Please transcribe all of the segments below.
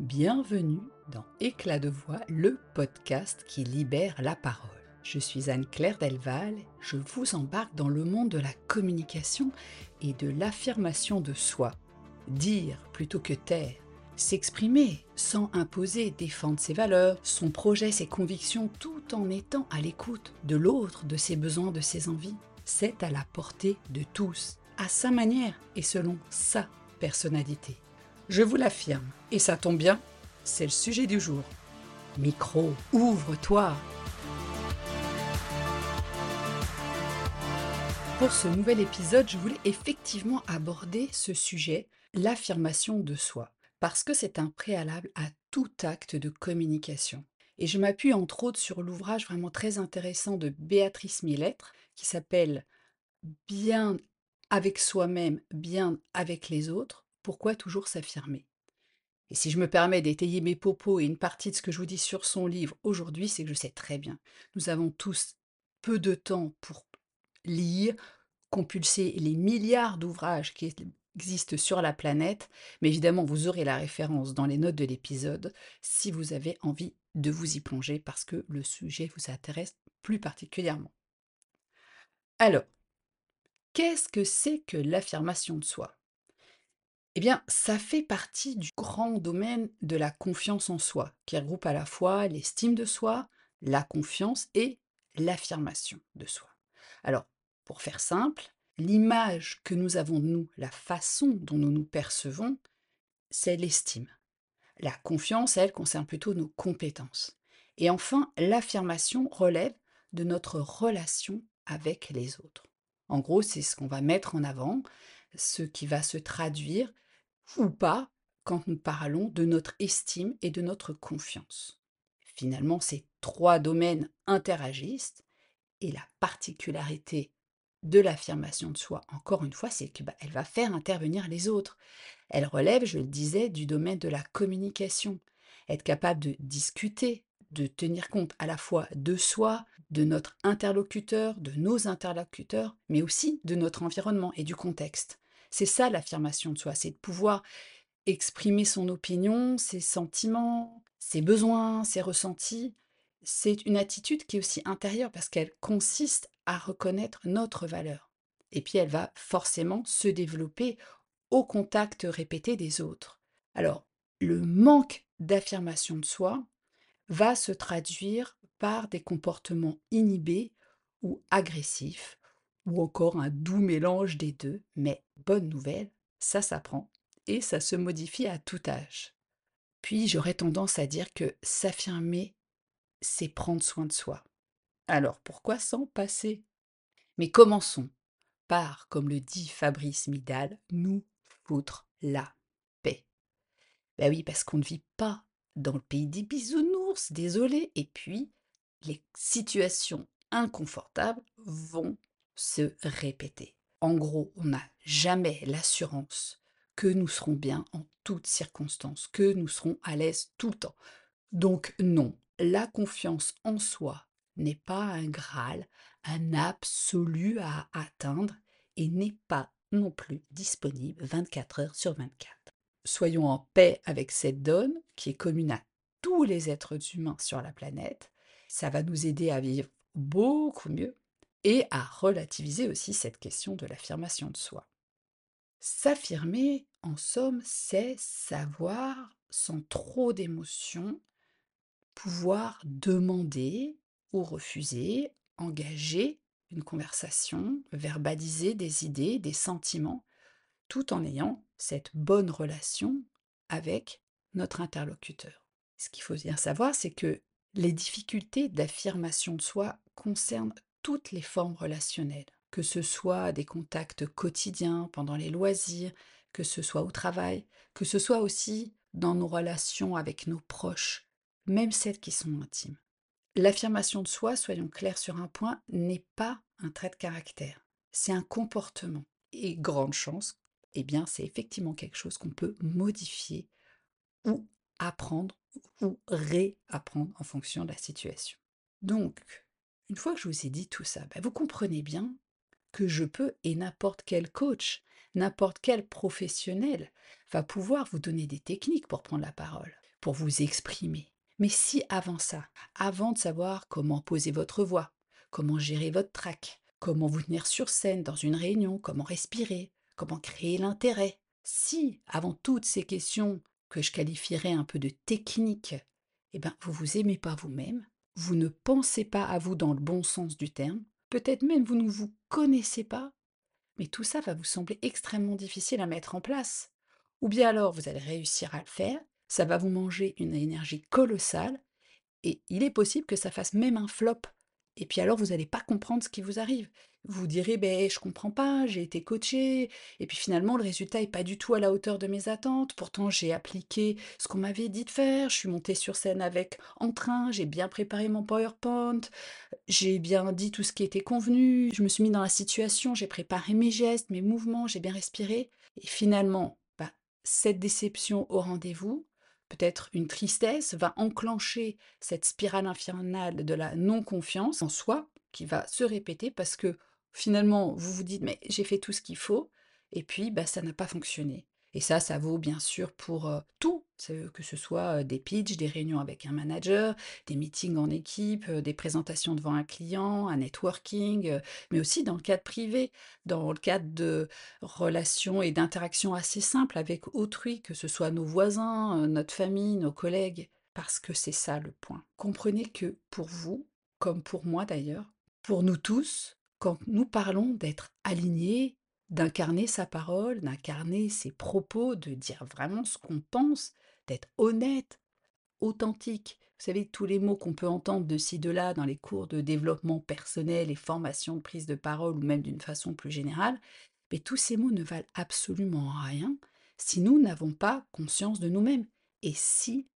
Bienvenue dans Éclat de voix, le podcast qui libère la parole. Je suis Anne-Claire Delval, je vous embarque dans le monde de la communication et de l'affirmation de soi. Dire plutôt que taire, s'exprimer sans imposer, défendre ses valeurs, son projet, ses convictions, tout en étant à l'écoute de l'autre, de ses besoins, de ses envies. C'est à la portée de tous, à sa manière et selon sa personnalité. Je vous l'affirme, et ça tombe bien, c'est le sujet du jour. Micro, ouvre-toi Pour ce nouvel épisode, je voulais effectivement aborder ce sujet, l'affirmation de soi, parce que c'est un préalable à tout acte de communication. Et je m'appuie entre autres sur l'ouvrage vraiment très intéressant de Béatrice Millettre, qui s'appelle Bien avec soi-même, bien avec les autres, pourquoi toujours s'affirmer? Et si je me permets d'étayer mes propos et une partie de ce que je vous dis sur son livre aujourd'hui, c'est que je sais très bien. Nous avons tous peu de temps pour lire, compulser les milliards d'ouvrages qui existent sur la planète, mais évidemment vous aurez la référence dans les notes de l'épisode si vous avez envie de vous y plonger parce que le sujet vous intéresse plus particulièrement. Alors, qu'est-ce que c'est que l'affirmation de soi? Eh bien, ça fait partie du grand domaine de la confiance en soi, qui regroupe à la fois l'estime de soi, la confiance et l'affirmation de soi. Alors, pour faire simple, l'image que nous avons de nous, la façon dont nous nous percevons, c'est l'estime. La confiance, elle, concerne plutôt nos compétences. Et enfin, l'affirmation relève de notre relation avec les autres. En gros, c'est ce qu'on va mettre en avant, ce qui va se traduire ou pas quand nous parlons de notre estime et de notre confiance. Finalement, ces trois domaines interagissent et la particularité de l'affirmation de soi, encore une fois, c'est qu'elle bah, va faire intervenir les autres. Elle relève, je le disais, du domaine de la communication. Être capable de discuter, de tenir compte à la fois de soi, de notre interlocuteur, de nos interlocuteurs, mais aussi de notre environnement et du contexte. C'est ça l'affirmation de soi, c'est de pouvoir exprimer son opinion, ses sentiments, ses besoins, ses ressentis. C'est une attitude qui est aussi intérieure parce qu'elle consiste à reconnaître notre valeur. Et puis elle va forcément se développer au contact répété des autres. Alors, le manque d'affirmation de soi va se traduire par des comportements inhibés ou agressifs ou encore un doux mélange des deux, mais bonne nouvelle, ça s'apprend et ça se modifie à tout âge. Puis j'aurais tendance à dire que s'affirmer, c'est prendre soin de soi. Alors pourquoi s'en passer? Mais commençons par, comme le dit Fabrice Midal, nous foutre la paix. Ben oui, parce qu'on ne vit pas dans le pays des bisounours, désolé, et puis les situations inconfortables vont se répéter. En gros, on n'a jamais l'assurance que nous serons bien en toutes circonstances, que nous serons à l'aise tout le temps. Donc non, la confiance en soi n'est pas un Graal, un absolu à atteindre et n'est pas non plus disponible 24 heures sur 24. Soyons en paix avec cette donne qui est commune à tous les êtres humains sur la planète. Ça va nous aider à vivre beaucoup mieux et à relativiser aussi cette question de l'affirmation de soi. S'affirmer, en somme, c'est savoir, sans trop d'émotion, pouvoir demander ou refuser, engager une conversation, verbaliser des idées, des sentiments, tout en ayant cette bonne relation avec notre interlocuteur. Ce qu'il faut bien savoir, c'est que les difficultés d'affirmation de soi concernent toutes les formes relationnelles, que ce soit des contacts quotidiens pendant les loisirs, que ce soit au travail, que ce soit aussi dans nos relations avec nos proches, même celles qui sont intimes. L'affirmation de soi, soyons clairs sur un point, n'est pas un trait de caractère, c'est un comportement. Et grande chance, eh bien c'est effectivement quelque chose qu'on peut modifier ou apprendre ou réapprendre en fonction de la situation. Donc, une fois que je vous ai dit tout ça, bah, vous comprenez bien que je peux, et n'importe quel coach, n'importe quel professionnel va pouvoir vous donner des techniques pour prendre la parole, pour vous exprimer. Mais si avant ça, avant de savoir comment poser votre voix, comment gérer votre trac, comment vous tenir sur scène dans une réunion, comment respirer, comment créer l'intérêt, si avant toutes ces questions que je qualifierais un peu de techniques, eh ben, vous vous aimez pas vous-même, vous ne pensez pas à vous dans le bon sens du terme, peut-être même vous ne vous connaissez pas, mais tout ça va vous sembler extrêmement difficile à mettre en place. Ou bien alors vous allez réussir à le faire, ça va vous manger une énergie colossale, et il est possible que ça fasse même un flop. Et puis alors vous n'allez pas comprendre ce qui vous arrive. Vous direz, ben, je comprends pas, j'ai été coaché, et puis finalement, le résultat est pas du tout à la hauteur de mes attentes. Pourtant, j'ai appliqué ce qu'on m'avait dit de faire, je suis montée sur scène avec entrain, j'ai bien préparé mon PowerPoint, j'ai bien dit tout ce qui était convenu, je me suis mis dans la situation, j'ai préparé mes gestes, mes mouvements, j'ai bien respiré. Et finalement, bah, cette déception au rendez-vous, peut-être une tristesse, va enclencher cette spirale infernale de la non-confiance en soi qui va se répéter parce que Finalement, vous vous dites: «Mais j'ai fait tout ce qu'il faut» et puis, bah, ça n'a pas fonctionné. Et ça, ça vaut bien sûr pour, tout, que ce soit, des pitchs, des réunions avec un manager, des meetings en équipe, des présentations devant un client, un networking, mais aussi dans le cadre privé, dans le cadre de relations et d'interactions assez simples avec autrui, que ce soit nos voisins, notre famille, nos collègues. Parce que c'est ça le point. Comprenez que pour vous, comme pour moi d'ailleurs, pour nous tous, quand nous parlons d'être alignés, d'incarner sa parole, d'incarner ses propos, de dire vraiment ce qu'on pense, d'être honnête, authentique. Vous savez, tous les mots qu'on peut entendre de ci, de là dans les cours de développement personnel et formation de prise de parole ou même d'une façon plus générale, mais tous ces mots ne valent absolument rien si nous n'avons pas conscience de nous-mêmes et si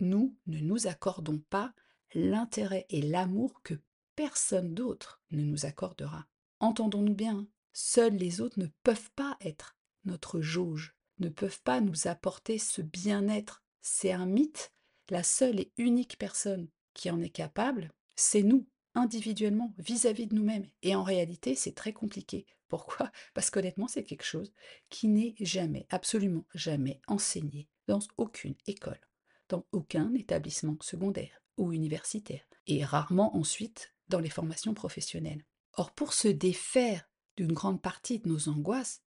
nous ne nous accordons pas l'intérêt et l'amour que personne d'autre ne nous accordera. Entendons-nous bien, seuls les autres ne peuvent pas être notre jauge, ne peuvent pas nous apporter ce bien-être. C'est un mythe. La seule et unique personne qui en est capable, c'est nous, individuellement, vis-à-vis de nous-mêmes. Et en réalité, c'est très compliqué. Pourquoi? Parce qu'honnêtement, c'est quelque chose qui n'est jamais, absolument jamais enseigné dans aucune école, dans aucun établissement secondaire ou universitaire, et rarement ensuite dans les formations professionnelles. Or, pour se défaire d'une grande partie de nos angoisses,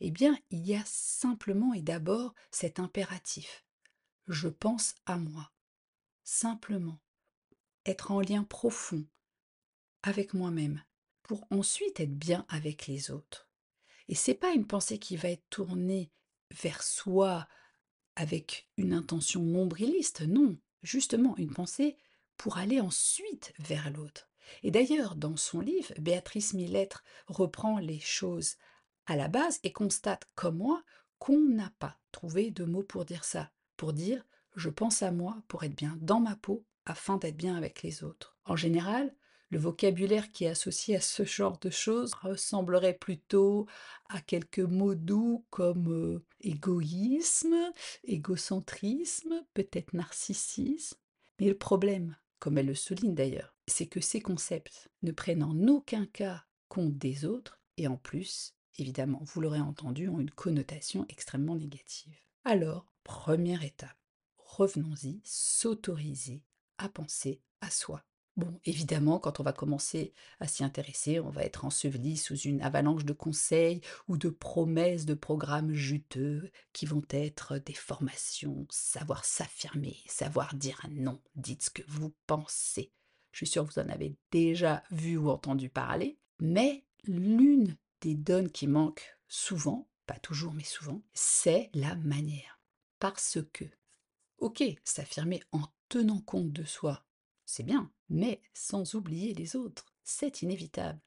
eh bien, il y a simplement et d'abord cet impératif. Je pense à moi. Simplement. Être en lien profond avec moi-même pour ensuite être bien avec les autres. Et c'est pas une pensée qui va être tournée vers soi avec une intention nombriliste, non, justement une pensée pour aller ensuite vers l'autre. Et d'ailleurs, dans son livre, Béatrice Millettre reprend les choses à la base et constate, comme moi, qu'on n'a pas trouvé de mots pour dire ça, pour dire je pense à moi pour être bien dans ma peau afin d'être bien avec les autres. En général, le vocabulaire qui est associé à ce genre de choses ressemblerait plutôt à quelques mots doux comme euh, égoïsme, égocentrisme, peut-être narcissisme. Mais le problème, comme elle le souligne d'ailleurs, c'est que ces concepts ne prennent en aucun cas compte des autres et en plus, évidemment, vous l'aurez entendu, ont une connotation extrêmement négative. Alors, première étape, revenons-y, s'autoriser à penser à soi. Bon, évidemment, quand on va commencer à s'y intéresser, on va être enseveli sous une avalanche de conseils ou de promesses de programmes juteux qui vont être des formations, savoir s'affirmer, savoir dire non, dites ce que vous pensez. Je suis sûre que vous en avez déjà vu ou entendu parler, mais l'une des donnes qui manque souvent, pas toujours mais souvent, c'est la manière. Parce que, ok, s'affirmer en tenant compte de soi, c'est bien, mais sans oublier les autres, c'est inévitable.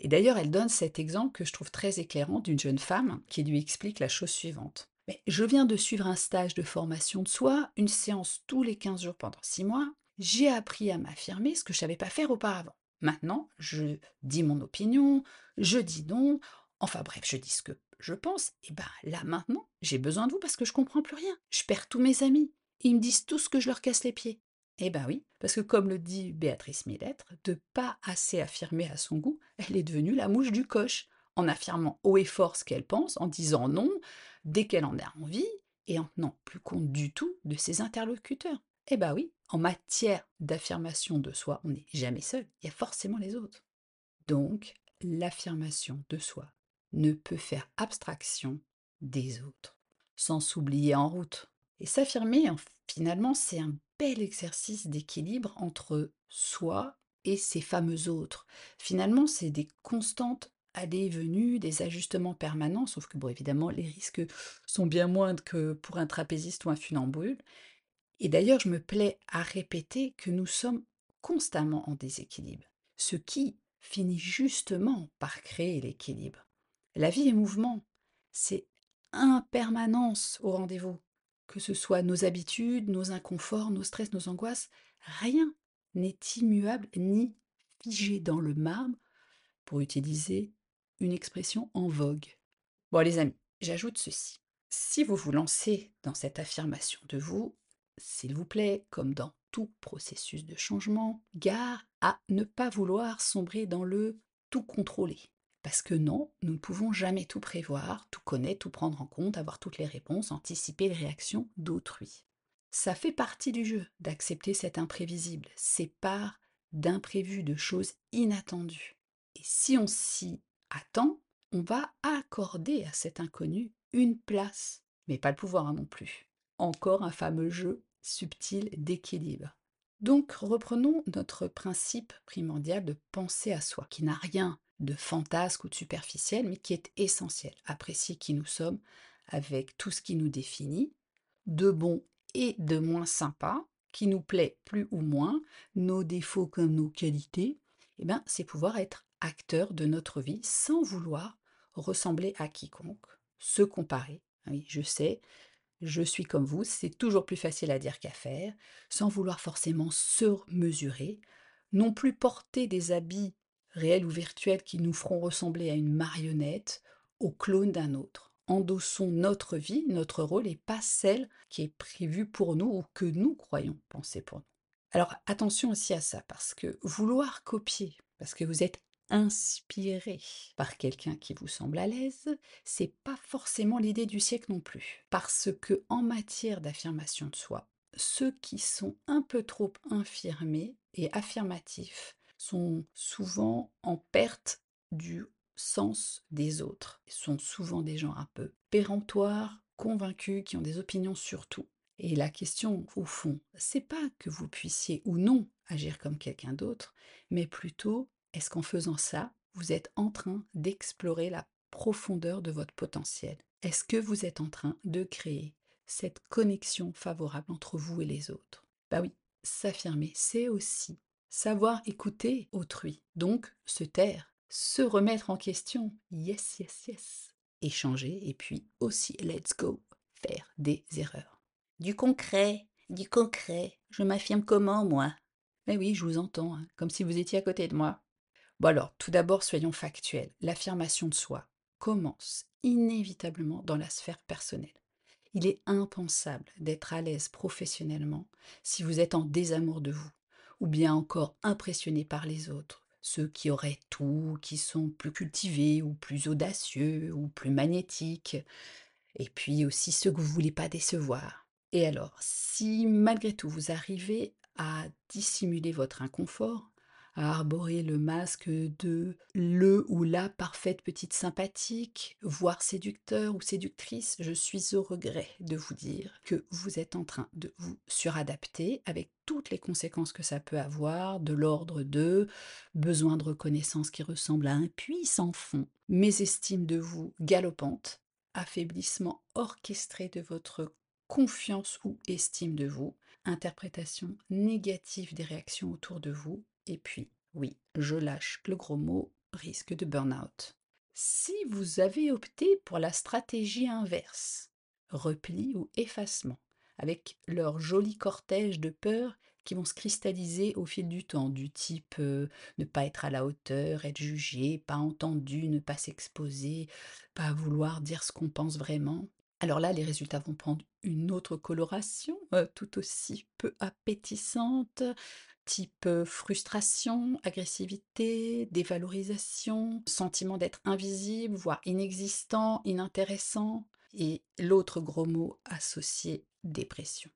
Et d'ailleurs, elle donne cet exemple que je trouve très éclairant d'une jeune femme qui lui explique la chose suivante. Mais je viens de suivre un stage de formation de soi, une séance tous les 15 jours pendant 6 mois. J'ai appris à m'affirmer ce que je ne savais pas faire auparavant. Maintenant, je dis mon opinion, je dis non, enfin bref, je dis ce que je pense. Et ben là maintenant, j'ai besoin de vous parce que je comprends plus rien. Je perds tous mes amis. Ils me disent tout ce que je leur casse les pieds. Eh ben oui, parce que comme le dit Béatrice Millettre, de pas assez affirmer à son goût, elle est devenue la mouche du coche. en affirmant haut et fort ce qu'elle pense, en disant non dès qu'elle en a envie, et en tenant plus compte du tout de ses interlocuteurs. Eh ben oui, en matière d'affirmation de soi, on n'est jamais seul, il y a forcément les autres. Donc, l'affirmation de soi ne peut faire abstraction des autres, sans s'oublier en route. Et s'affirmer, finalement, c'est un bel exercice d'équilibre entre soi et ces fameux autres. Finalement, c'est des constantes allées et venues, des ajustements permanents, sauf que, bon, évidemment, les risques sont bien moindres que pour un trapéziste ou un funambule. Et d'ailleurs, je me plais à répéter que nous sommes constamment en déséquilibre, ce qui finit justement par créer l'équilibre. La vie est mouvement, c'est impermanence au rendez-vous. Que ce soit nos habitudes, nos inconforts, nos stress, nos angoisses, rien n'est immuable ni figé dans le marbre, pour utiliser une expression en vogue. Bon les amis, j'ajoute ceci. Si vous vous lancez dans cette affirmation de vous, s'il vous plaît, comme dans tout processus de changement, gare à ne pas vouloir sombrer dans le tout contrôler. Parce que non, nous ne pouvons jamais tout prévoir, tout connaître, tout prendre en compte, avoir toutes les réponses, anticiper les réactions d'autrui. Ça fait partie du jeu d'accepter cet imprévisible, c'est part d'imprévus, de choses inattendues. Et si on s'y attend, on va accorder à cet inconnu une place, mais pas le pouvoir hein, non plus. Encore un fameux jeu subtil d'équilibre. Donc reprenons notre principe primordial de penser à soi, qui n'a rien de fantasque ou de superficiel, mais qui est essentiel. Apprécier qui nous sommes avec tout ce qui nous définit, de bon et de moins sympa, qui nous plaît plus ou moins, nos défauts comme nos qualités, eh bien, c'est pouvoir être acteur de notre vie sans vouloir ressembler à quiconque, se comparer. Oui, je sais, je suis comme vous, c'est toujours plus facile à dire qu'à faire, sans vouloir forcément surmesurer, non plus porter des habits réels ou virtuels qui nous feront ressembler à une marionnette, au clone d'un autre. Endossons notre vie, notre rôle, et pas celle qui est prévue pour nous ou que nous croyons penser pour nous. Alors attention aussi à ça, parce que vouloir copier, parce que vous êtes inspiré par quelqu'un qui vous semble à l'aise, c'est pas forcément l'idée du siècle non plus. Parce que en matière d'affirmation de soi, ceux qui sont un peu trop infirmés et affirmatifs sont souvent en perte du sens des autres. Ils sont souvent des gens un peu péremptoires, convaincus, qui ont des opinions sur tout. Et la question, au fond, c'est pas que vous puissiez ou non agir comme quelqu'un d'autre, mais plutôt est-ce qu'en faisant ça, vous êtes en train d'explorer la profondeur de votre potentiel? Est-ce que vous êtes en train de créer cette connexion favorable entre vous et les autres? Bah oui, s'affirmer, c'est aussi savoir écouter autrui, donc se taire, se remettre en question, yes, yes, yes, échanger et puis aussi, let's go, faire des erreurs. Du concret, du concret, je m'affirme comment, moi? Mais oui, je vous entends, hein, comme si vous étiez à côté de moi. Bon alors, tout d'abord, soyons factuels. L'affirmation de soi commence inévitablement dans la sphère personnelle. Il est impensable d'être à l'aise professionnellement si vous êtes en désamour de vous, ou bien encore impressionné par les autres, ceux qui auraient tout, qui sont plus cultivés ou plus audacieux ou plus magnétiques, et puis aussi ceux que vous ne voulez pas décevoir. Et alors, si malgré tout vous arrivez à dissimuler votre inconfort, à arborer le masque de le ou la parfaite petite sympathique, voire séducteur ou séductrice, je suis au regret de vous dire que vous êtes en train de vous suradapter avec toutes les conséquences que ça peut avoir, de l'ordre de besoin de reconnaissance qui ressemble à un puits sans fond, mésestime de vous galopante, affaiblissement orchestré de votre confiance ou estime de vous, interprétation négative des réactions autour de vous, et puis, oui, je lâche le gros mot, risque de burn-out. Si vous avez opté pour la stratégie inverse, repli ou effacement, avec leur joli cortège de peurs qui vont se cristalliser au fil du temps, du type euh, ne pas être à la hauteur, être jugé, pas entendu, ne pas s'exposer, pas vouloir dire ce qu'on pense vraiment, Alors là, les résultats vont prendre une autre coloration, euh, tout aussi peu appétissante, type euh, frustration, agressivité, dévalorisation, sentiment d'être invisible, voire inexistant, inintéressant, et l'autre gros mot associé, dépression.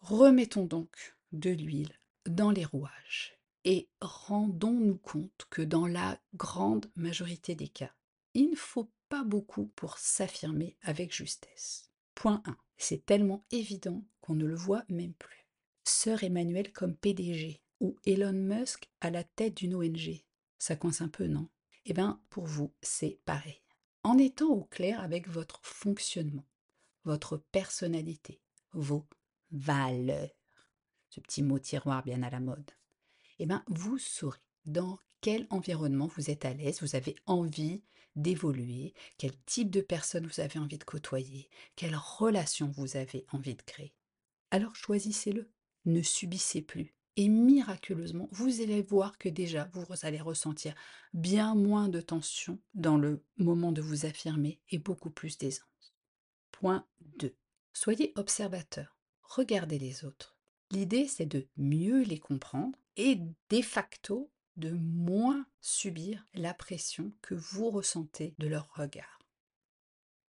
Remettons donc de l'huile dans les rouages et rendons-nous compte que dans la grande majorité des cas, il ne faut pas beaucoup pour s'affirmer avec justesse. Point 1. C'est tellement évident qu'on ne le voit même plus. Sœur Emmanuel comme PDG ou Elon Musk à la tête d'une ONG. Ça coince un peu, non? Eh bien, pour vous, c'est pareil. En étant au clair avec votre fonctionnement, votre personnalité, vos valeurs, ce petit mot tiroir bien à la mode, eh bien, vous saurez dans quel environnement vous êtes à l'aise, vous avez envie d'évoluer, quel type de personne vous avez envie de côtoyer, quelle relation vous avez envie de créer. Alors choisissez-le, ne subissez plus. Et miraculeusement, vous allez voir que déjà, vous allez ressentir bien moins de tension dans le moment de vous affirmer et beaucoup plus d'aisance. Point 2. Soyez observateur. Regardez les autres. L'idée, c'est de mieux les comprendre et de facto de moins subir la pression que vous ressentez de leur regard.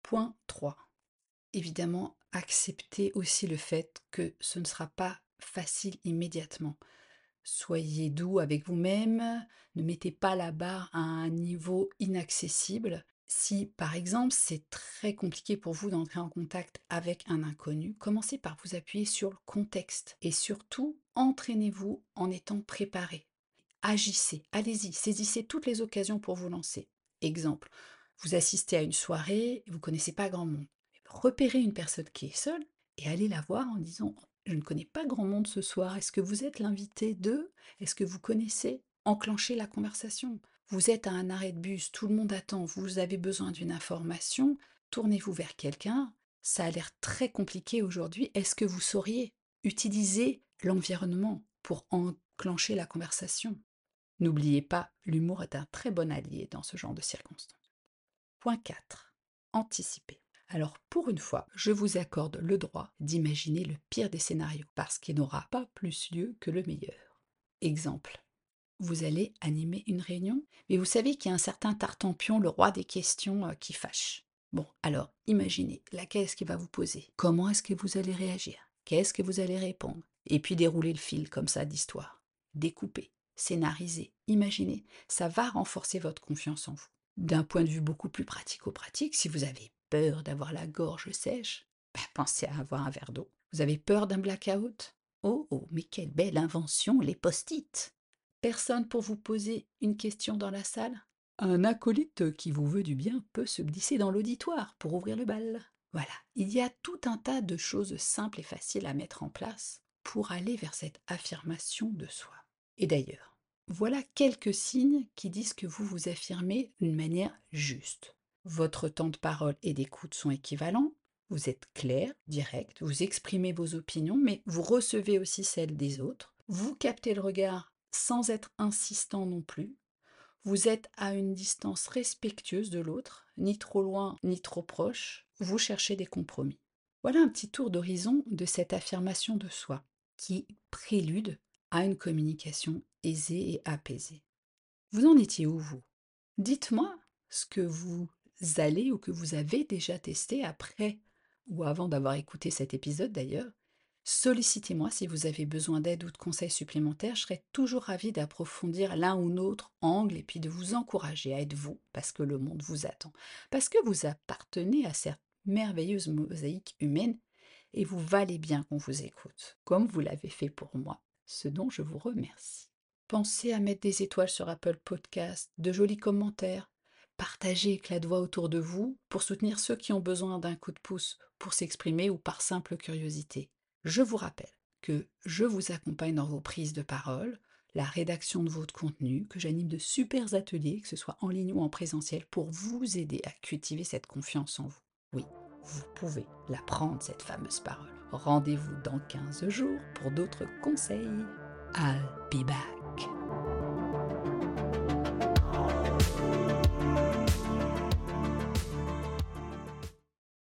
Point 3. Évidemment, acceptez aussi le fait que ce ne sera pas facile immédiatement. Soyez doux avec vous-même, ne mettez pas la barre à un niveau inaccessible. Si par exemple c'est très compliqué pour vous d'entrer en contact avec un inconnu, commencez par vous appuyer sur le contexte et surtout entraînez-vous en étant préparé agissez, allez-y, saisissez toutes les occasions pour vous lancer. Exemple, vous assistez à une soirée, vous ne connaissez pas grand monde. Repérez une personne qui est seule et allez la voir en disant Je ne connais pas grand monde ce soir, est-ce que vous êtes l'invité d'eux Est-ce que vous connaissez? Enclenchez la conversation. Vous êtes à un arrêt de bus, tout le monde attend, vous avez besoin d'une information, tournez-vous vers quelqu'un. Ça a l'air très compliqué aujourd'hui. Est-ce que vous sauriez utiliser l'environnement pour enclencher la conversation? N'oubliez pas, l'humour est un très bon allié dans ce genre de circonstances. Point 4. Anticiper. Alors pour une fois, je vous accorde le droit d'imaginer le pire des scénarios, parce qu'il n'aura pas plus lieu que le meilleur. Exemple. Vous allez animer une réunion, mais vous savez qu'il y a un certain Tartampion, le roi des questions, euh, qui fâche. Bon, alors imaginez, laquelle est-ce qu'il va vous poser Comment est-ce que vous allez réagir? Qu'est-ce que vous allez répondre? Et puis dérouler le fil comme ça d'histoire. Découper scénariser, imaginer, ça va renforcer votre confiance en vous. D'un point de vue beaucoup plus pratico-pratique, si vous avez peur d'avoir la gorge sèche, ben, pensez à avoir un verre d'eau. Vous avez peur d'un blackout? Oh, oh, mais quelle belle invention, les post-it Personne pour vous poser une question dans la salle? Un acolyte qui vous veut du bien peut se glisser dans l'auditoire pour ouvrir le bal. Voilà, il y a tout un tas de choses simples et faciles à mettre en place pour aller vers cette affirmation de soi. Et d'ailleurs, voilà quelques signes qui disent que vous vous affirmez d'une manière juste. Votre temps de parole et d'écoute sont équivalents, vous êtes clair, direct, vous exprimez vos opinions, mais vous recevez aussi celles des autres, vous captez le regard sans être insistant non plus, vous êtes à une distance respectueuse de l'autre, ni trop loin ni trop proche, vous cherchez des compromis. Voilà un petit tour d'horizon de cette affirmation de soi qui prélude à une communication aisée et apaisée. Vous en étiez où, vous? Dites-moi ce que vous allez ou que vous avez déjà testé après ou avant d'avoir écouté cet épisode d'ailleurs. Sollicitez-moi si vous avez besoin d'aide ou de conseils supplémentaires. Je serai toujours ravie d'approfondir l'un ou l'autre angle et puis de vous encourager à être vous parce que le monde vous attend. Parce que vous appartenez à cette merveilleuse mosaïque humaine et vous valez bien qu'on vous écoute, comme vous l'avez fait pour moi ce dont je vous remercie. Pensez à mettre des étoiles sur Apple Podcast, de jolis commentaires, partagez éclat de voix autour de vous pour soutenir ceux qui ont besoin d'un coup de pouce pour s'exprimer ou par simple curiosité. Je vous rappelle que je vous accompagne dans vos prises de parole, la rédaction de votre contenu, que j'anime de super ateliers, que ce soit en ligne ou en présentiel, pour vous aider à cultiver cette confiance en vous. Oui, vous pouvez la prendre, cette fameuse parole. Rendez-vous dans 15 jours pour d'autres conseils. I'll be back.